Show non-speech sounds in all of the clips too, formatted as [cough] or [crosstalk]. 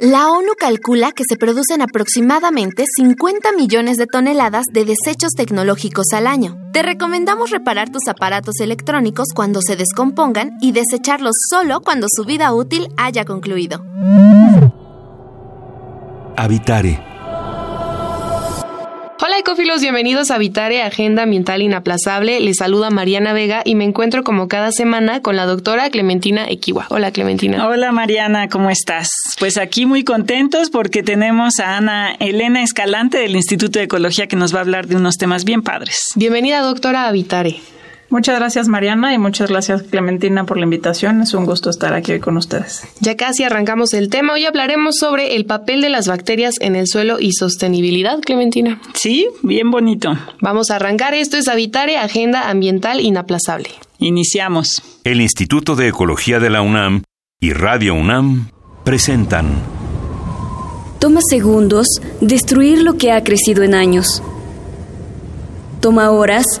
La ONU calcula que se producen aproximadamente 50 millones de toneladas de desechos tecnológicos al año. Te recomendamos reparar tus aparatos electrónicos cuando se descompongan y desecharlos solo cuando su vida útil haya concluido. Habitare Hola ecófilos, bienvenidos a Vitare Agenda Ambiental Inaplazable. Les saluda Mariana Vega y me encuentro como cada semana con la doctora Clementina Equiwa. Hola Clementina. Hola Mariana, ¿cómo estás? Pues aquí muy contentos porque tenemos a Ana Elena Escalante del Instituto de Ecología que nos va a hablar de unos temas bien padres. Bienvenida doctora a Vitare. Muchas gracias Mariana y muchas gracias Clementina por la invitación. Es un gusto estar aquí hoy con ustedes. Ya casi arrancamos el tema. Hoy hablaremos sobre el papel de las bacterias en el suelo y sostenibilidad, Clementina. Sí, bien bonito. Vamos a arrancar. Esto es Habitare, Agenda Ambiental Inaplazable. Iniciamos. El Instituto de Ecología de la UNAM y Radio UNAM presentan. Toma segundos destruir lo que ha crecido en años. Toma horas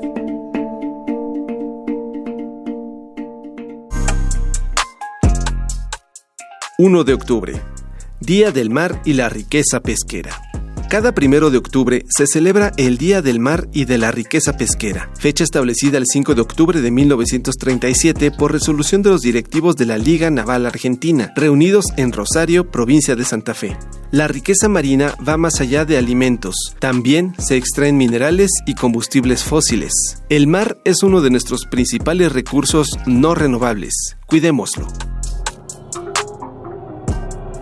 1 de octubre, Día del Mar y la Riqueza Pesquera. Cada primero de octubre se celebra el Día del Mar y de la Riqueza Pesquera, fecha establecida el 5 de octubre de 1937 por resolución de los directivos de la Liga Naval Argentina, reunidos en Rosario, provincia de Santa Fe. La riqueza marina va más allá de alimentos, también se extraen minerales y combustibles fósiles. El mar es uno de nuestros principales recursos no renovables, cuidémoslo.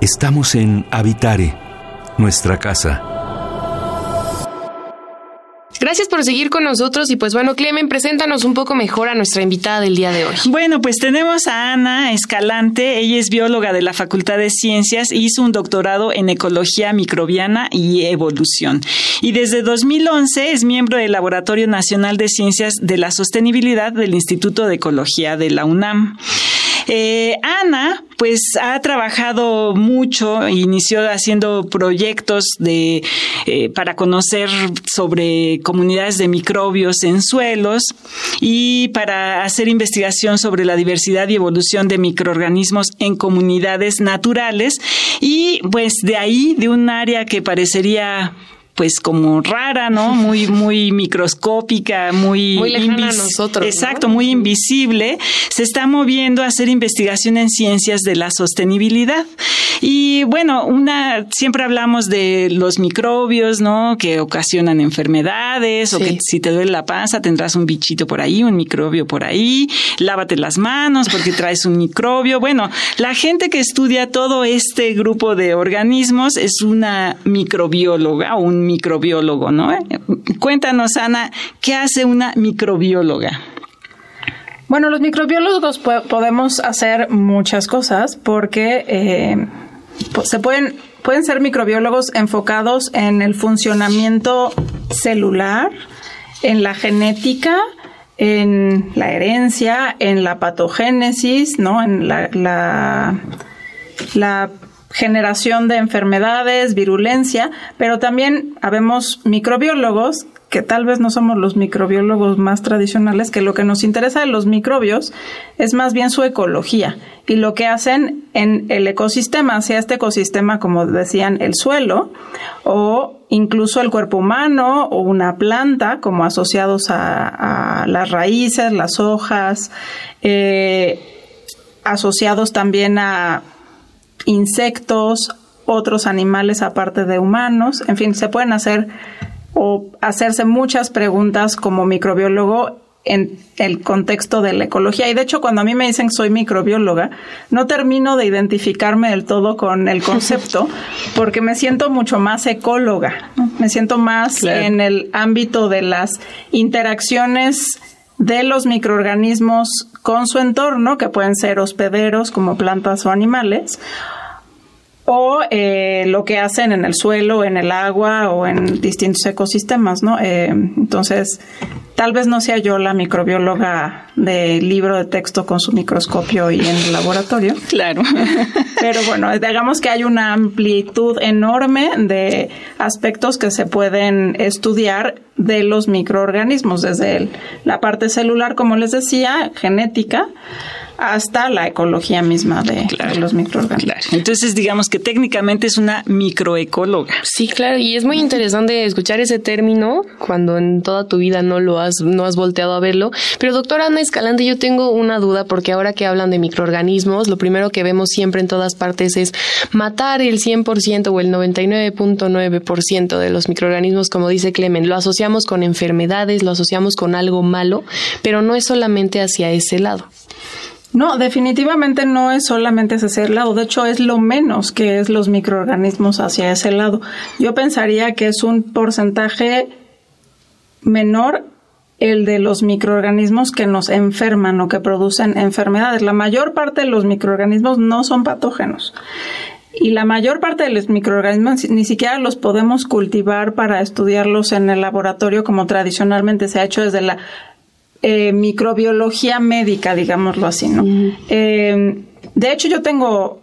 Estamos en Habitare, nuestra casa. Gracias por seguir con nosotros y pues bueno, Clemen, preséntanos un poco mejor a nuestra invitada del día de hoy. Bueno, pues tenemos a Ana Escalante, ella es bióloga de la Facultad de Ciencias, hizo un doctorado en ecología microbiana y evolución. Y desde 2011 es miembro del Laboratorio Nacional de Ciencias de la Sostenibilidad del Instituto de Ecología de la UNAM. Eh, Ana, pues ha trabajado mucho, inició haciendo proyectos de eh, para conocer sobre comunidades de microbios en suelos y para hacer investigación sobre la diversidad y evolución de microorganismos en comunidades naturales. Y pues de ahí de un área que parecería pues como rara, ¿no? Muy, muy microscópica, muy, muy lejana a nosotros. Exacto, muy invisible. Se está moviendo a hacer investigación en ciencias de la sostenibilidad. Y bueno, una, siempre hablamos de los microbios, ¿no? Que ocasionan enfermedades, o que si te duele la panza tendrás un bichito por ahí, un microbio por ahí. Lávate las manos porque traes un microbio. Bueno, la gente que estudia todo este grupo de organismos es una microbióloga o un microbiólogo, ¿no? Cuéntanos, Ana, ¿qué hace una microbióloga? Bueno, los microbiólogos podemos hacer muchas cosas porque eh, se pueden, pueden ser microbiólogos enfocados en el funcionamiento celular, en la genética, en la herencia, en la patogénesis, ¿no? En la, la, la generación de enfermedades, virulencia, pero también habemos microbiólogos que tal vez no somos los microbiólogos más tradicionales, que lo que nos interesa de los microbios es más bien su ecología y lo que hacen en el ecosistema, sea este ecosistema, como decían, el suelo, o incluso el cuerpo humano o una planta, como asociados a, las raíces, las hojas, eh, asociados también a insectos, otros animales aparte de humanos, en fin, se pueden hacer o hacerse muchas preguntas como microbiólogo en el contexto de la ecología. Y de hecho, cuando a mí me dicen que soy microbióloga, no termino de identificarme del todo con el concepto, [laughs] porque me siento mucho más ecóloga, me siento más en el ámbito de las interacciones de los microorganismos con su entorno, que pueden ser hospederos como plantas o animales, o eh, lo que hacen en el suelo, en el agua o en distintos ecosistemas, ¿no? Eh, entonces, tal vez no sea yo la microbióloga de libro de texto con su microscopio y en el laboratorio. [laughs] Claro. Pero bueno, digamos que hay una amplitud enorme de aspectos que se pueden estudiar de los microorganismos, desde la parte celular, como les decía, genética, hasta la ecología misma de, los microorganismos. Entonces, digamos que técnicamente es una microecóloga. Sí, claro, y es muy interesante escuchar ese término cuando en toda tu vida no lo has, no has volteado a verlo. Pero doctora Ana Escalante, yo tengo una duda porque ahora que hablan de microorganismos, lo primero que vemos siempre en todas partes es matar el 100% o el 99.9% de los microorganismos, como dice Clemen. Lo asociamos con enfermedades, lo asociamos con algo malo, pero no es solamente hacia ese lado. No, definitivamente no es solamente hacia ese lado, de hecho es lo menos que es los microorganismos hacia ese lado. Yo pensaría que es un porcentaje menor el de los microorganismos que nos enferman o que producen enfermedades. La mayor parte de los microorganismos no son patógenos. Y la mayor parte de los microorganismos ni siquiera los podemos cultivar para estudiarlos en el laboratorio como tradicionalmente se ha hecho desde la eh, microbiología médica, digámoslo así, ¿no? Eh, de hecho, yo tengo,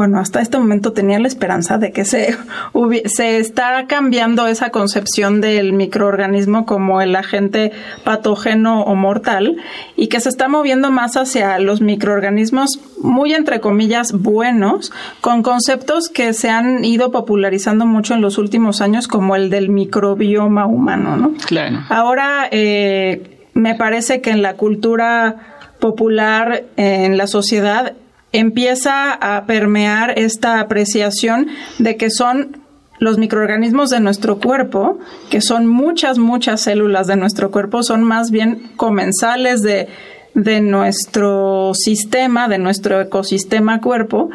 bueno, hasta este momento tenía la esperanza de que se, [laughs] se está cambiando esa concepción del microorganismo como el agente patógeno o mortal y que se está moviendo más hacia los microorganismos muy entre comillas buenos, con conceptos que se han ido popularizando mucho en los últimos años como el del microbioma humano, ¿no? Claro. Ahora, eh, me parece que en la cultura popular, en la sociedad, empieza a permear esta apreciación de que son los microorganismos de nuestro cuerpo, que son muchas, muchas células de nuestro cuerpo, son más bien comensales de, de nuestro sistema, de nuestro ecosistema cuerpo.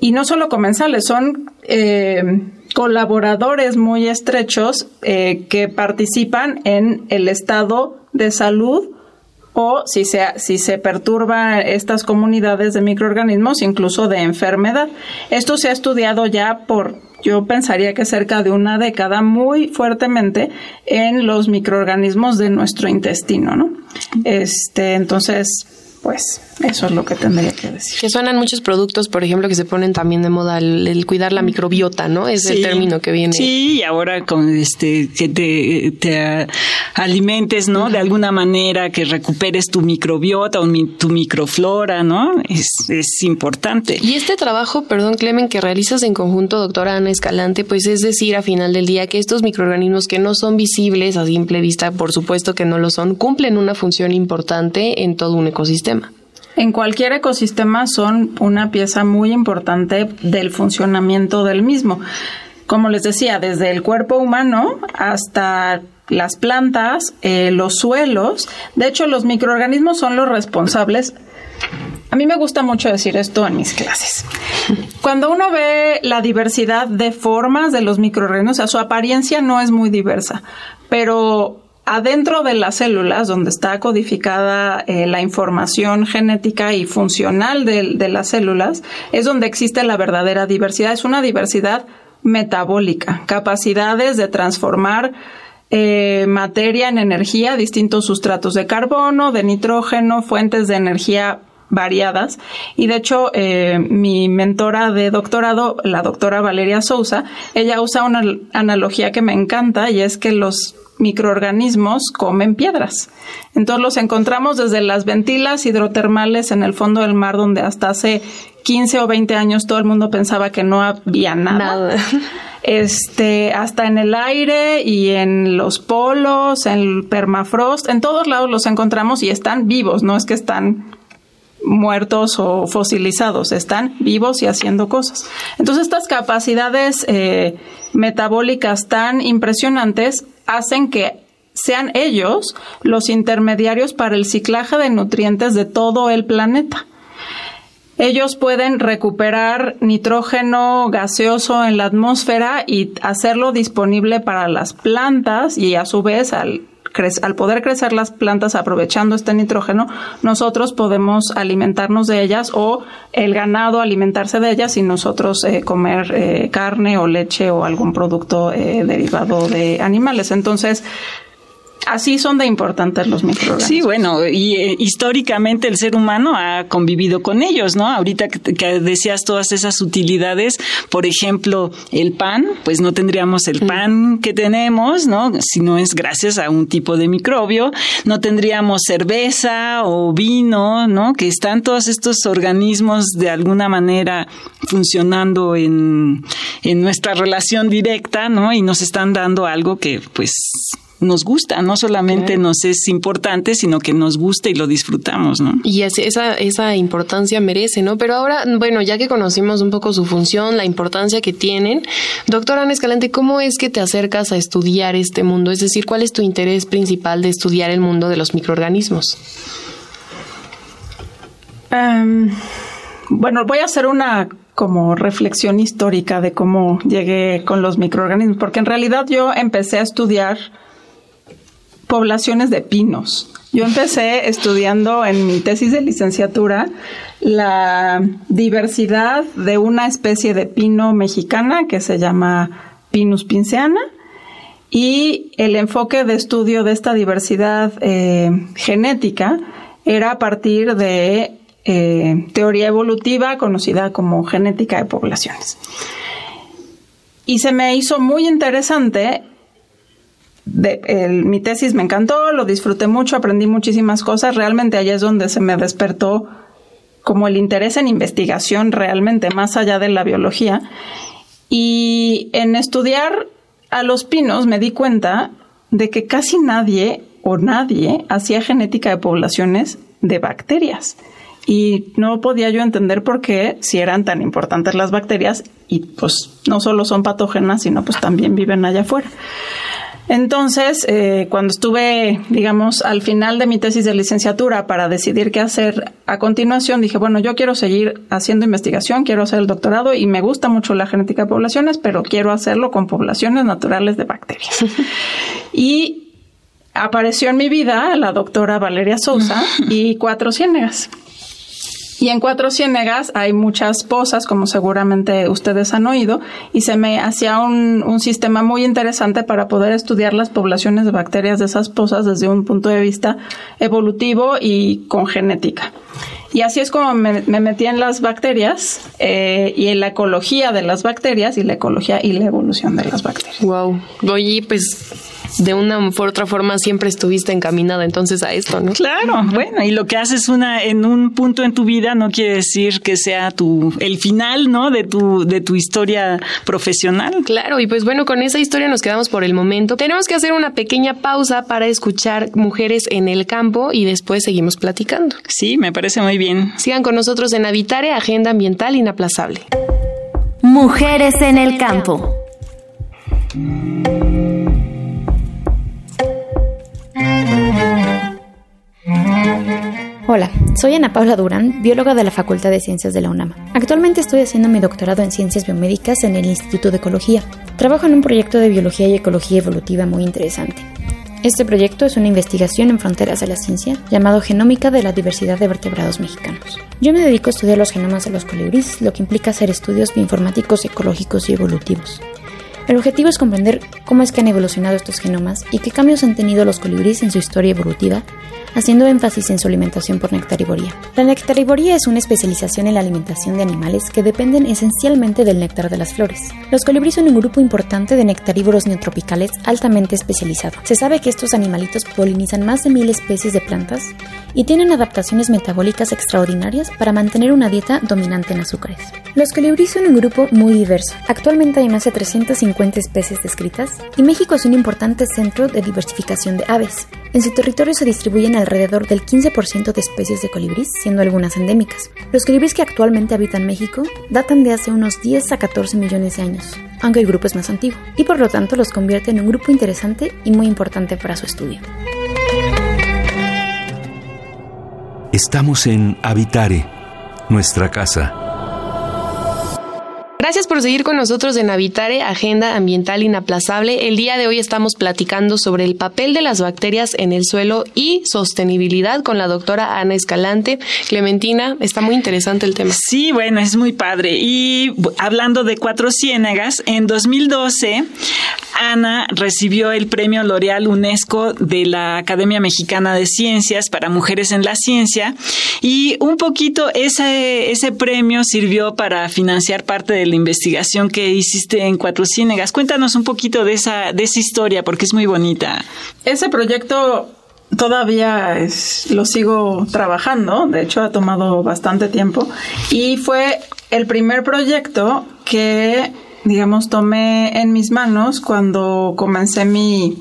Y no solo comensales, son eh, colaboradores muy estrechos eh, que participan en el estado de salud o si se, si se perturba estas comunidades de microorganismos, incluso de enfermedad. Esto se ha estudiado ya por, yo pensaría que cerca de una década, muy fuertemente en los microorganismos de nuestro intestino, ¿no? Este, entonces, pues eso es lo que tendría que decir. Que suenan muchos productos, por ejemplo, que se ponen también de moda el, cuidar la microbiota, ¿no? Es el término que viene. Sí, y ahora con este que te, alimentes, ¿no? De alguna manera que recuperes tu microbiota o tu microflora, ¿no? Es, es importante. Y este trabajo, perdón, Clemen, que realizas en conjunto, doctora Ana Escalante, pues es decir, a final del día que estos microorganismos que no son visibles a simple vista, por supuesto que no lo son, cumplen una función importante en todo un ecosistema. En cualquier ecosistema son una pieza muy importante del funcionamiento del mismo. Como les decía, desde el cuerpo humano hasta las plantas, eh, los suelos. De hecho, los microorganismos son los responsables. A mí me gusta mucho decir esto en mis clases. Cuando uno ve la diversidad de formas de los microorganismos, su apariencia no es muy diversa, pero adentro de las células, donde está codificada eh, la información genética y funcional de, las células, es donde existe la verdadera diversidad. Es una diversidad metabólica, capacidades de transformar eh, materia en energía, distintos sustratos de carbono, de nitrógeno, fuentes de energía variadas. Y de hecho, eh, mi mentora de doctorado, la doctora Valeria Sousa, ella usa una analogía que me encanta y es que los microorganismos comen piedras. Entonces los encontramos desde las ventilas hidrotermales en el fondo del mar donde hasta hace 15 o 20 años todo el mundo pensaba que no había nada. [laughs] Este, hasta en el aire y en los polos, en el permafrost, en todos lados los encontramos y están vivos, no es que están muertos o fosilizados, están vivos y haciendo cosas. Entonces estas capacidades eh, metabólicas tan impresionantes hacen que sean ellos los intermediarios para el ciclaje de nutrientes de todo el planeta. Ellos pueden recuperar nitrógeno gaseoso en la atmósfera y hacerlo disponible para las plantas y a su vez al al poder crecer las plantas aprovechando este nitrógeno, nosotros podemos alimentarnos de ellas o el ganado alimentarse de ellas y nosotros eh, comer eh, carne o leche o algún producto eh, derivado de animales. Entonces, Así son de importantes los microorganismos. Sí, bueno, y eh, históricamente el ser humano ha convivido con ellos, ¿no? Ahorita que, decías todas esas utilidades, por ejemplo, el pan, pues no tendríamos el pan que tenemos, ¿no? Si no es gracias a un tipo de microbio, no tendríamos cerveza o vino, ¿no? Que están todos estos organismos de alguna manera funcionando en, en nuestra relación directa, ¿no? Y nos están dando algo que, pues, nos gusta, no solamente nos es importante, sino que nos gusta y lo disfrutamos, ¿no? Y esa, esa importancia merece, ¿no? Pero ahora, bueno, ya que conocimos un poco su función, la importancia que tienen, doctora Ana Escalante, ¿cómo es que te acercas a estudiar este mundo? Es decir, ¿cuál es tu interés principal de estudiar el mundo de los microorganismos? Em, bueno, voy a hacer una como reflexión histórica de cómo llegué con los microorganismos, porque en realidad yo empecé a estudiar poblaciones de pinos. Yo empecé estudiando en mi tesis de licenciatura la diversidad de una especie de pino mexicana que se llama Pinus pinceana y el enfoque de estudio de esta diversidad eh, genética era a partir de eh, teoría evolutiva conocida como genética de poblaciones. Y se me hizo muy interesante mi tesis me encantó, lo disfruté mucho, aprendí muchísimas cosas. Realmente allá es donde se me despertó como el interés en investigación realmente, más allá de la biología. Y en estudiar a los pinos me di cuenta de que casi nadie o nadie hacía genética de poblaciones de bacterias. Y no podía yo entender por qué, si eran tan importantes las bacterias, y pues no solo son patógenas, sino pues también viven allá afuera. Entonces, eh, cuando estuve, digamos, al final de mi tesis de licenciatura para decidir qué hacer a continuación, dije, bueno, yo quiero seguir haciendo investigación, quiero hacer el doctorado y me gusta mucho la genética de poblaciones, pero quiero hacerlo con poblaciones naturales de bacterias. [laughs] y apareció en mi vida la doctora Valeria Sousa y cuatro ciénegas. Y en Cuatro Ciénegas hay muchas pozas, como seguramente ustedes han oído, y se me hacía un, un, sistema muy interesante para poder estudiar las poblaciones de bacterias de esas pozas desde un punto de vista evolutivo y con genética. Y así es como me, metí en las bacterias eh, y en la ecología de las bacterias y la ecología y la evolución de las bacterias. Wow. Oye, pues de una u otra forma siempre estuviste encaminada entonces a esto, ¿no? Claro, bueno, y lo que haces una en un punto en tu vida no quiere decir que sea tu el final, ¿no? de tu de tu historia profesional. Claro, y pues bueno, con esa historia nos quedamos por el momento. Tenemos que hacer una pequeña pausa para escuchar Mujeres en el campo y después seguimos platicando. Sí, me parece muy bien. Sigan con nosotros en Habitare, Agenda Ambiental Inaplazable. Mujeres en el campo. Hola, soy Ana Paula Durán, bióloga de la Facultad de Ciencias de la UNAM. Actualmente estoy haciendo mi doctorado en Ciencias Biomédicas en el Instituto de Ecología. Trabajo en un proyecto de biología y ecología evolutiva muy interesante. Este proyecto es una investigación en fronteras de la ciencia llamado Genómica de la Diversidad de Vertebrados Mexicanos. Yo me dedico a estudiar los genomas de los colibríes, lo que implica hacer estudios bioinformáticos, ecológicos y evolutivos. El objetivo es comprender cómo es que han evolucionado estos genomas y qué cambios han tenido los colibríes en su historia evolutiva haciendo énfasis en su alimentación por nectarivoría. La nectarivoría es una especialización en la alimentación de animales que dependen esencialmente del néctar de las flores. Los colibríes son un grupo importante de nectarívoros neotropicales altamente especializado. Se sabe que estos animalitos polinizan más de mil especies de plantas y tienen adaptaciones metabólicas extraordinarias para mantener una dieta dominante en azúcares. Los colibríes son un grupo muy diverso. Actualmente hay más de 350 especies descritas y México es un importante centro de diversificación de aves. En su territorio se distribuyen alrededor del 15% de especies de colibríes, siendo algunas endémicas. Los colibríes que actualmente habitan México datan de hace unos 10 a 14 millones de años, aunque el grupo es más antiguo, y por lo tanto los convierte en un grupo interesante y muy importante para su estudio. Estamos en Habitare, nuestra casa. Gracias por seguir con nosotros en Habitare, Agenda Ambiental Inaplazable. El día de hoy estamos platicando sobre el papel de las bacterias en el suelo y sostenibilidad con la doctora Ana Escalante. Clementina, está muy interesante el tema. Sí, bueno, es muy padre. Y hablando de cuatro ciénagas, en 2012 Ana recibió el premio L'Oreal UNESCO de la Academia Mexicana de Ciencias para Mujeres en la Ciencia y un poquito ese, ese premio sirvió para financiar parte del investigación que hiciste en Cuatro Ciénegas. Cuéntanos un poquito de esa, de esa historia, porque es muy bonita. Ese proyecto todavía lo sigo trabajando, de hecho ha tomado bastante tiempo, y fue el primer proyecto que, digamos, tomé en mis manos cuando comencé mi,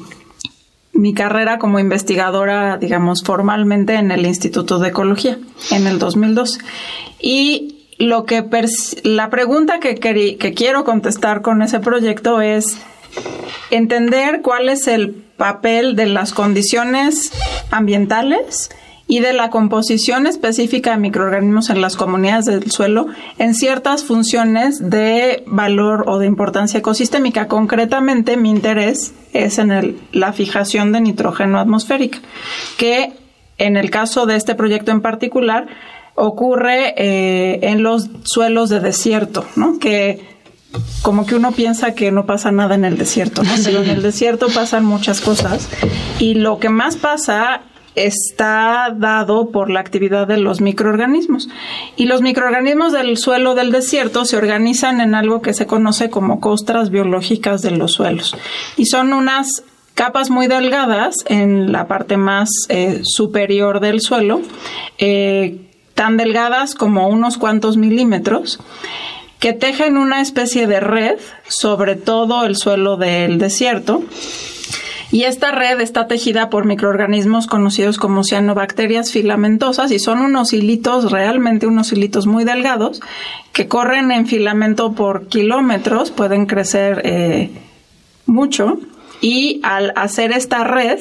mi carrera como investigadora, digamos, formalmente en el Instituto de Ecología en el 2012. Y lo que la pregunta que, que quiero contestar con ese proyecto es entender cuál es el papel de las condiciones ambientales y de la composición específica de microorganismos en las comunidades del suelo en ciertas funciones de valor o de importancia ecosistémica. Concretamente, mi interés es en el, la fijación de nitrógeno atmosférica, que en el caso de este proyecto en particular ocurre eh, en los suelos de desierto, ¿no? Que como que uno piensa que no pasa nada en el desierto, ¿no? [laughs] Pero en el desierto pasan muchas cosas y lo que más pasa está dado por la actividad de los microorganismos. Y los microorganismos del suelo del desierto se organizan en algo que se conoce como costras biológicas de los suelos. Y son unas capas muy delgadas en la parte más eh, superior del suelo, eh, tan delgadas como unos cuantos milímetros, que tejen una especie de red sobre todo el suelo del desierto. Y esta red está tejida por microorganismos conocidos como cianobacterias filamentosas y son unos hilitos, realmente unos hilitos muy delgados, que corren en filamento por kilómetros, pueden crecer eh, mucho y al hacer esta red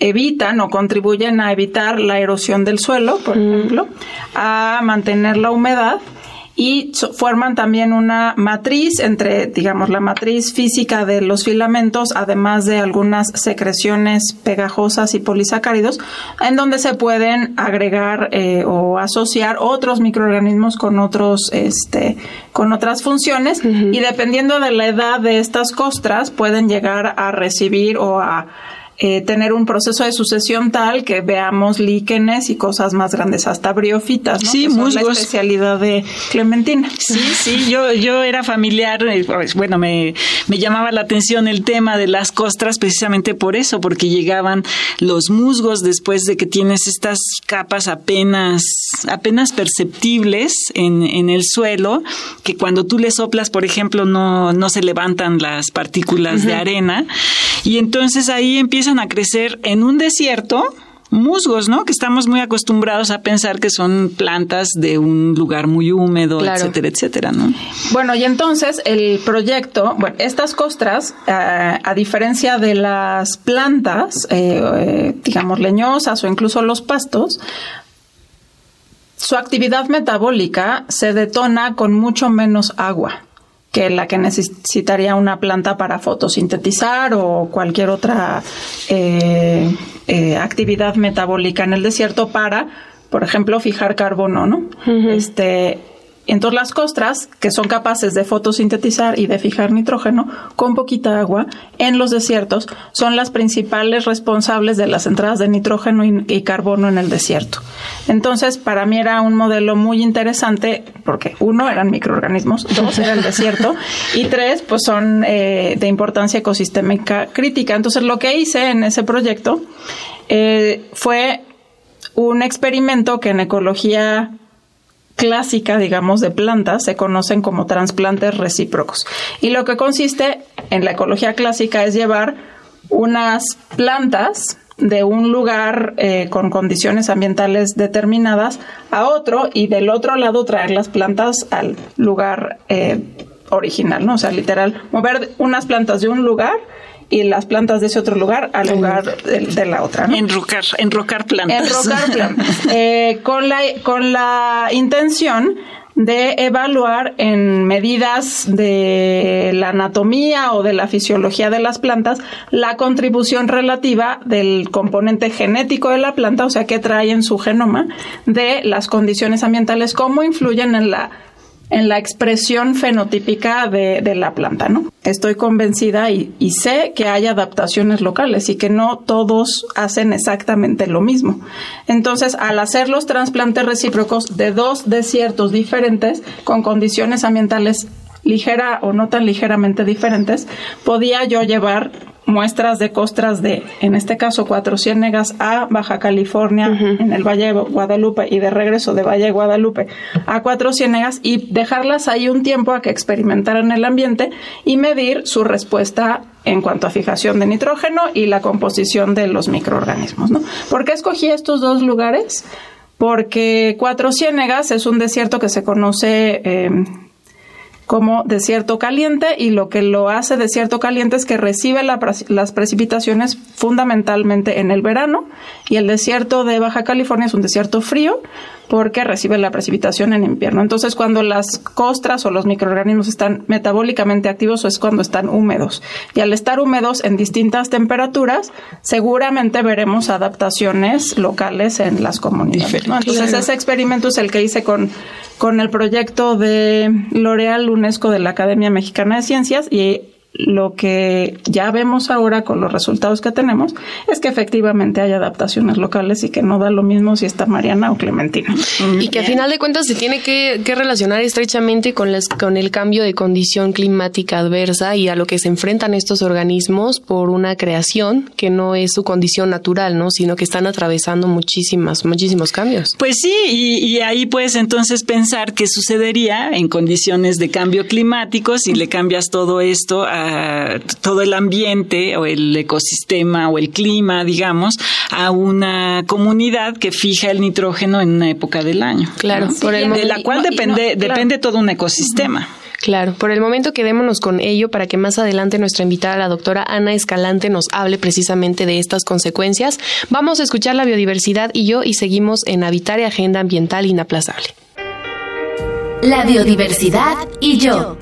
evitan o contribuyen a evitar la erosión del suelo, por ejemplo, a mantener la humedad y forman también una matriz entre, digamos, la matriz física de los filamentos, además de algunas secreciones pegajosas y polisacáridos, en donde se pueden agregar eh, o asociar otros microorganismos con otros, este, con otras funciones. Y dependiendo de la edad de estas costras pueden llegar a recibir o a eh, tener un proceso de sucesión tal que veamos líquenes y cosas más grandes, hasta briofitas, ¿no? Sí, musgos. la especialidad de Clementina. Sí, sí, yo, yo era familiar, eh, pues, bueno, me, me llamaba la atención el tema de las costras precisamente por eso, porque llegaban los musgos después de que tienes estas capas apenas, apenas perceptibles en, en el suelo, que cuando tú le soplas, por ejemplo, no, no se levantan las partículas de arena, y entonces ahí empieza a crecer en un desierto musgos, ¿no? Que estamos muy acostumbrados a pensar que son plantas de un lugar muy húmedo, etcétera, etcétera, ¿no? Bueno, y entonces el proyecto, bueno, estas costras, eh, a diferencia de las plantas, eh, eh, digamos, leñosas o incluso los pastos, su actividad metabólica se detona con mucho menos agua que la que necesitaría una planta para fotosintetizar o cualquier otra eh, eh, actividad metabólica en el desierto para, por ejemplo, fijar carbono, ¿no? Este entonces las costras, que son capaces de fotosintetizar y de fijar nitrógeno con poquita agua en los desiertos, son las principales responsables de las entradas de nitrógeno y, carbono en el desierto. Entonces, para mí era un modelo muy interesante porque uno, eran microorganismos, dos, era el desierto y tres, pues son eh, de importancia ecosistémica crítica. Entonces, lo que hice en ese proyecto eh, fue un experimento que en ecología clásica, digamos, de plantas se conocen como trasplantes recíprocos. Y lo que consiste en la ecología clásica es llevar unas plantas de un lugar eh, con condiciones ambientales determinadas a otro y del otro lado traer las plantas al lugar eh, original, ¿no? O sea, literal, mover unas plantas de un lugar y las plantas de ese otro lugar al lugar de, la otra. ¿no? Enrocar, enrocar plantas. Enrocar plantas. [laughs] Eh, con, la, con la intención de evaluar en medidas de la anatomía o de la fisiología de las plantas la contribución relativa del componente genético de la planta, o sea, que trae en su genoma, de las condiciones ambientales, cómo influyen en la en la expresión fenotípica de, de la planta, ¿no? Estoy convencida y, y, sé que hay adaptaciones locales y que no todos hacen exactamente lo mismo. Entonces, al hacer los trasplantes recíprocos de dos desiertos diferentes con condiciones ambientales ligera o no tan ligeramente diferentes, podía yo llevar muestras de costras de, en este caso, Cuatro Ciénegas a Baja California, en el Valle de Guadalupe, y de regreso de Valle de Guadalupe a Cuatro Ciénegas y dejarlas ahí un tiempo a que experimentaran el ambiente y medir su respuesta en cuanto a fijación de nitrógeno y la composición de los microorganismos. ¿no? ¿Por qué escogí estos dos lugares? Porque Cuatro Ciénegas es un desierto que se conoce eh, como desierto caliente y lo que lo hace desierto caliente es que recibe las precipitaciones fundamentalmente en el verano y el desierto de Baja California es un desierto frío porque recibe la precipitación en invierno. Entonces, cuando las costras o los microorganismos están metabólicamente activos es cuando están húmedos. Y al estar húmedos en distintas temperaturas, seguramente veremos adaptaciones locales en las comunidades. Entonces, ese experimento es el que hice con con el proyecto de L'Oreal UNESCO de la Academia Mexicana de Ciencias y lo que ya vemos ahora con los resultados que tenemos es que efectivamente hay adaptaciones locales y que no da lo mismo si está Mariana o Clementina. Y que a final de cuentas se tiene que, relacionar estrechamente con, las, con el cambio de condición climática adversa y a lo que se enfrentan estos organismos por una creación que no es su condición natural, ¿no? sino que están atravesando muchísimas, muchísimos cambios. Pues sí, y, y ahí puedes entonces pensar qué sucedería en condiciones de cambio climático si le cambias todo esto a todo el ambiente o el ecosistema o el clima, digamos, a una comunidad que fija el nitrógeno en una época del año. Claro, por el de la cual depende, depende todo un ecosistema. Claro, por el momento quedémonos con ello para que más adelante nuestra invitada, la doctora Ana Escalante, nos hable precisamente de estas consecuencias. Vamos a escuchar la biodiversidad y yo y seguimos en Habitar y Agenda Ambiental Inaplazable. La biodiversidad y yo.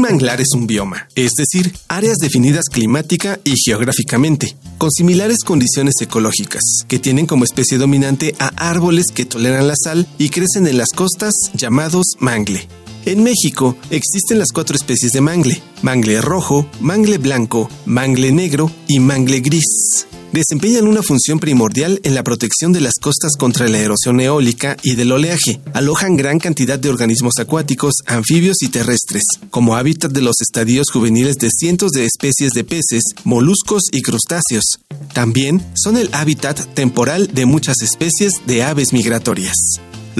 Manglar es un bioma, es decir, áreas definidas climática y geográficamente, con similares condiciones ecológicas, que tienen como especie dominante a árboles que toleran la sal y crecen en las costas llamados mangle. En México existen las cuatro especies de mangle, mangle rojo, mangle blanco, mangle negro y mangle gris desempeñan una función primordial en la protección de las costas contra la erosión eólica y del oleaje. Alojan gran cantidad de organismos acuáticos, anfibios y terrestres, como hábitat de los estadios juveniles de cientos de especies de peces, moluscos y crustáceos. También son el hábitat temporal de muchas especies de aves migratorias.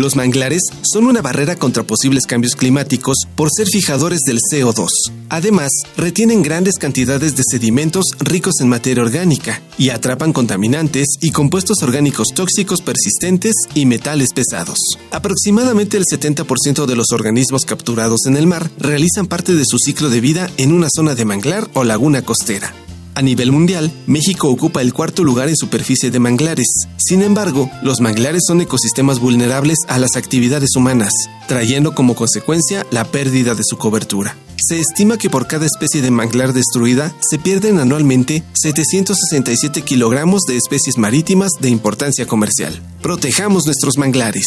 Los manglares son una barrera contra posibles cambios climáticos por ser fijadores del CO2. Además, retienen grandes cantidades de sedimentos ricos en materia orgánica y atrapan contaminantes y compuestos orgánicos tóxicos persistentes y metales pesados. Aproximadamente el 70% de los organismos capturados en el mar realizan parte de su ciclo de vida en una zona de manglar o laguna costera. A nivel mundial, México ocupa el cuarto lugar en superficie de manglares. Sin embargo, los manglares son ecosistemas vulnerables a las actividades humanas, trayendo como consecuencia la pérdida de su cobertura. Se estima que por cada especie de manglar destruida se pierden anualmente 767 kilogramos de especies marítimas de importancia comercial. Protejamos nuestros manglares.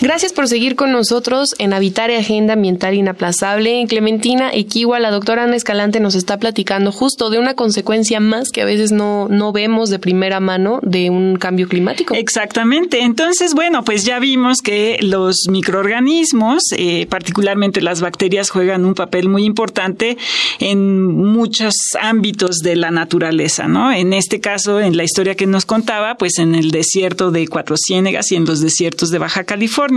Gracias por seguir con nosotros en Habitar y Agenda Ambiental Inaplazable. En Clementina Equiwa, la doctora Ana Escalante nos está platicando justo de una consecuencia más que a veces no, no vemos de primera mano de un cambio climático. Exactamente. Entonces, bueno, pues ya vimos que los microorganismos, eh, particularmente las bacterias, juegan un papel muy importante en muchos ámbitos de la naturaleza, ¿no? En este caso, en la historia que nos contaba, pues en el desierto de Cuatro Ciénegas y en los desiertos de Baja California.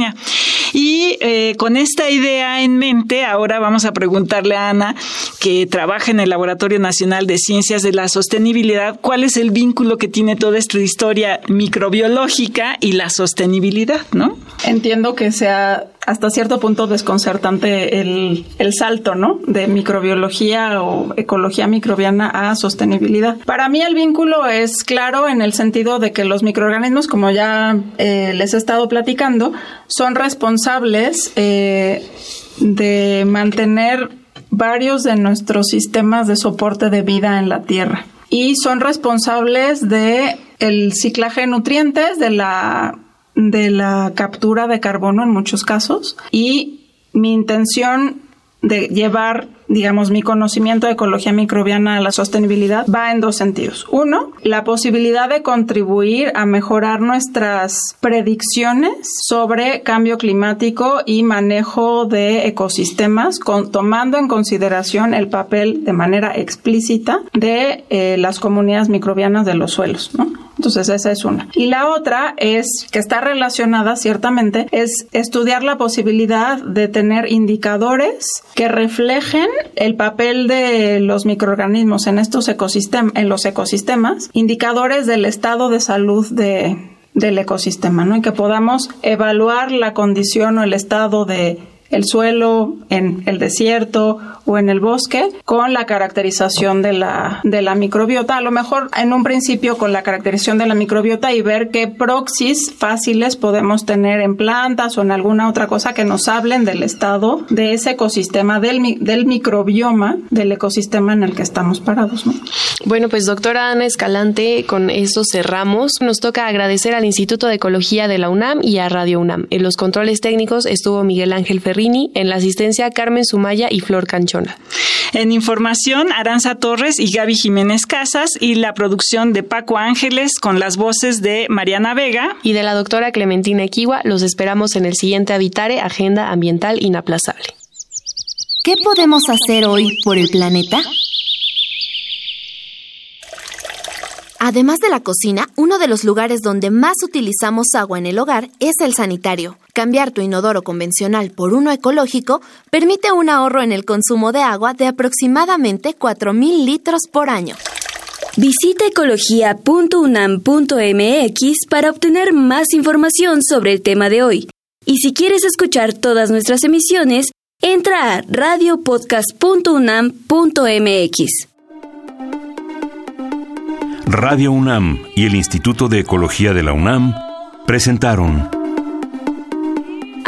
Y eh, con esta idea en mente, ahora vamos a preguntarle a Ana, que trabaja en el Laboratorio Nacional de Ciencias de la Sostenibilidad, cuál es el vínculo que tiene toda esta historia microbiológica y la sostenibilidad, ¿no? Entiendo que sea hasta cierto punto desconcertante el, el, salto, ¿no? De microbiología o ecología microbiana a sostenibilidad. Para mí el vínculo es claro en el sentido de que los microorganismos, como ya eh, les he estado platicando, son responsables eh, de mantener varios de nuestros sistemas de soporte de vida en la Tierra y son responsables de el ciclaje de nutrientes, de la de la captura de carbono en muchos casos. Y mi intención de llevar, digamos, mi conocimiento de ecología microbiana a la sostenibilidad va en dos sentidos. Uno, la posibilidad de contribuir a mejorar nuestras predicciones sobre cambio climático y manejo de ecosistemas, tomando en consideración el papel de manera explícita de eh, las comunidades microbianas de los suelos, ¿no? Entonces esa es una. Y la otra es, que está relacionada ciertamente, es estudiar la posibilidad de tener indicadores que reflejen el papel de los microorganismos en estos ecosistemas, en los ecosistemas, indicadores del estado de salud de, del ecosistema, ¿no? Y que podamos evaluar la condición o el estado de el suelo en el desierto o en el bosque con la caracterización de la, de la microbiota. A lo mejor en un principio con la caracterización de la microbiota y ver qué proxies fáciles podemos tener en plantas o en alguna otra cosa que nos hablen del estado de ese ecosistema, del, del microbioma del ecosistema en el que estamos parados. Bueno, pues doctora Ana Escalante, con esto cerramos. Nos toca agradecer al Instituto de Ecología de la UNAM y a Radio UNAM. En los controles técnicos estuvo Miguel Ángel Ferrini, en la asistencia Carmen Sumaya y Flor Cancho. En información, Aranza Torres y Gaby Jiménez Casas y la producción de Paco Ángeles con las voces de Mariana Vega y de la doctora Clementina Equiwa. Los esperamos en el siguiente Habitare, Agenda Ambiental Inaplazable. ¿Qué podemos hacer hoy por el planeta? Además de la cocina, uno de los lugares donde más utilizamos agua en el hogar es el sanitario. Cambiar tu inodoro convencional por uno ecológico permite un ahorro en el consumo de agua de aproximadamente 4.000 litros por año. Visita ecología.unam.mx para obtener más información sobre el tema de hoy. Y si quieres escuchar todas nuestras emisiones, entra a radiopodcast.unam.mx. Radio UNAM y el Instituto de Ecología de la UNAM presentaron